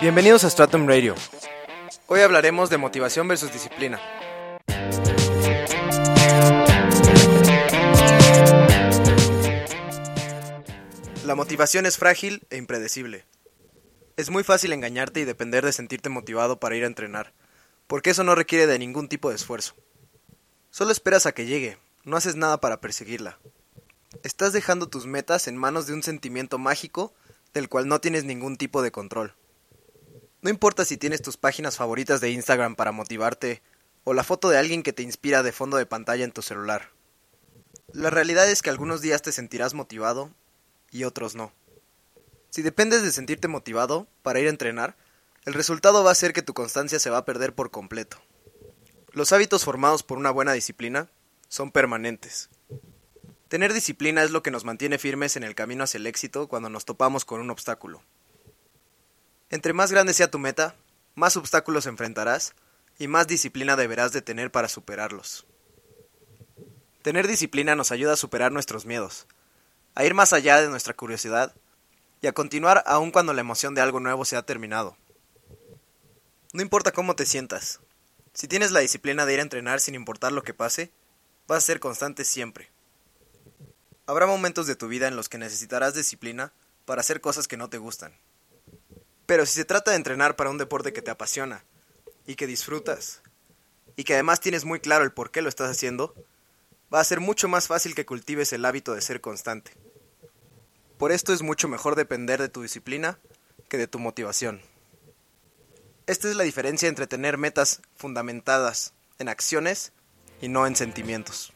Bienvenidos a Stratum Radio. Hoy hablaremos de motivación versus disciplina. La motivación es frágil e impredecible. Es muy fácil engañarte y depender de sentirte motivado para ir a entrenar, porque eso no requiere de ningún tipo de esfuerzo. Solo esperas a que llegue, no haces nada para perseguirla. Estás dejando tus metas en manos de un sentimiento mágico del cual no tienes ningún tipo de control. No importa si tienes tus páginas favoritas de Instagram para motivarte o la foto de alguien que te inspira de fondo de pantalla en tu celular. La realidad es que algunos días te sentirás motivado y otros no. Si dependes de sentirte motivado para ir a entrenar, el resultado va a ser que tu constancia se va a perder por completo. Los hábitos formados por una buena disciplina son permanentes. Tener disciplina es lo que nos mantiene firmes en el camino hacia el éxito cuando nos topamos con un obstáculo. Entre más grande sea tu meta, más obstáculos enfrentarás y más disciplina deberás de tener para superarlos. Tener disciplina nos ayuda a superar nuestros miedos, a ir más allá de nuestra curiosidad y a continuar aun cuando la emoción de algo nuevo se ha terminado. No importa cómo te sientas, si tienes la disciplina de ir a entrenar sin importar lo que pase, vas a ser constante siempre. Habrá momentos de tu vida en los que necesitarás disciplina para hacer cosas que no te gustan. Pero si se trata de entrenar para un deporte que te apasiona y que disfrutas, y que además tienes muy claro el por qué lo estás haciendo, va a ser mucho más fácil que cultives el hábito de ser constante. Por esto es mucho mejor depender de tu disciplina que de tu motivación. Esta es la diferencia entre tener metas fundamentadas en acciones y no en sentimientos.